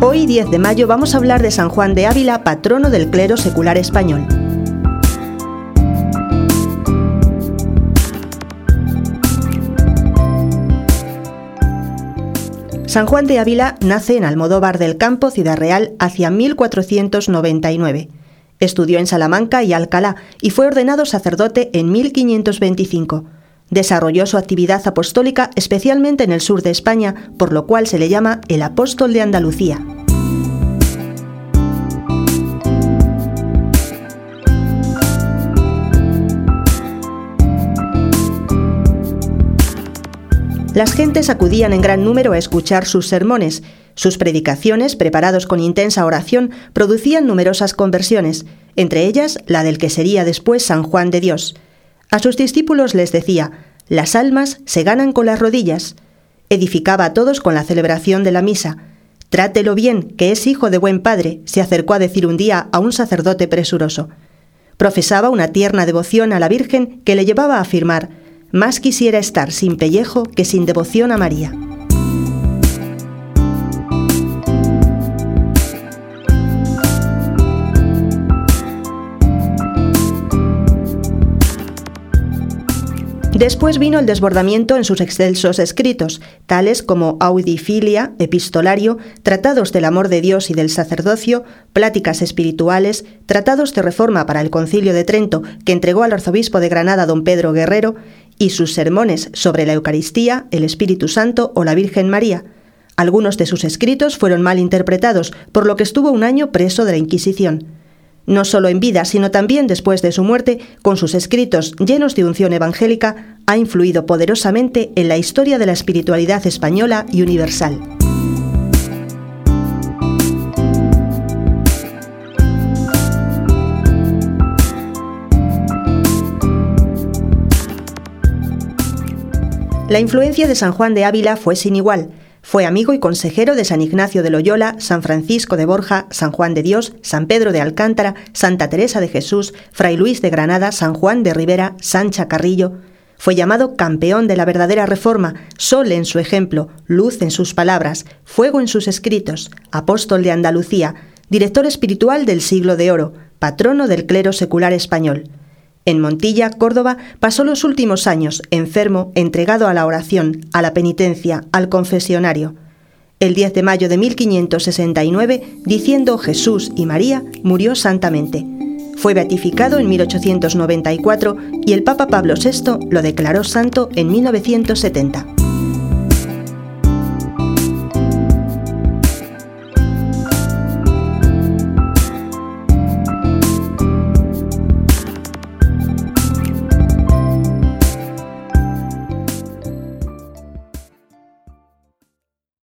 10 de mayo vamos a hablar de San Juan de Ávila, patrono del clero secular español. San Juan de Ávila nace en Almodóvar del Campo, Ciudad Real, hacia 1499. Estudió en Salamanca y Alcalá y fue ordenado sacerdote en 1525. Desarrolló su actividad apostólica especialmente en el sur de España, por lo cual se le llama el apóstol de Andalucía. Las gentes acudían en gran número a escuchar sus sermones. Sus predicaciones, preparados con intensa oración, producían numerosas conversiones, entre ellas la del que sería después San Juan de Dios. A sus discípulos les decía, las almas se ganan con las rodillas. Edificaba a todos con la celebración de la misa. Trátelo bien, que es hijo de buen padre, se acercó a decir un día a un sacerdote presuroso. Profesaba una tierna devoción a la Virgen que le llevaba a afirmar, más quisiera estar sin pellejo que sin devoción a María. Después vino el desbordamiento en sus excelsos escritos, tales como Audifilia, Epistolario, Tratados del amor de Dios y del sacerdocio, Pláticas espirituales, Tratados de reforma para el Concilio de Trento, que entregó al arzobispo de Granada don Pedro Guerrero, y sus sermones sobre la Eucaristía, el Espíritu Santo o la Virgen María. Algunos de sus escritos fueron mal interpretados, por lo que estuvo un año preso de la Inquisición no solo en vida, sino también después de su muerte, con sus escritos llenos de unción evangélica, ha influido poderosamente en la historia de la espiritualidad española y universal. La influencia de San Juan de Ávila fue sin igual. Fue amigo y consejero de San Ignacio de Loyola, San Francisco de Borja, San Juan de Dios, San Pedro de Alcántara, Santa Teresa de Jesús, Fray Luis de Granada, San Juan de Rivera, Sancha Carrillo. Fue llamado campeón de la verdadera reforma, sol en su ejemplo, luz en sus palabras, fuego en sus escritos, apóstol de Andalucía, director espiritual del siglo de oro, patrono del clero secular español. En Montilla, Córdoba, pasó los últimos años enfermo, entregado a la oración, a la penitencia, al confesionario. El 10 de mayo de 1569, diciendo Jesús y María, murió santamente. Fue beatificado en 1894 y el Papa Pablo VI lo declaró santo en 1970.